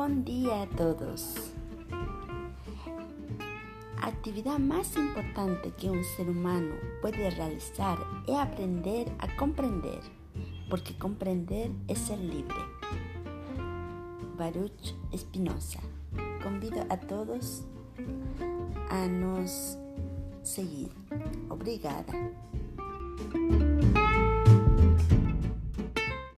Buen día a todos. Actividad más importante que un ser humano puede realizar es aprender a comprender, porque comprender es ser libre. Baruch Espinosa. Convido a todos a nos seguir. Obrigada.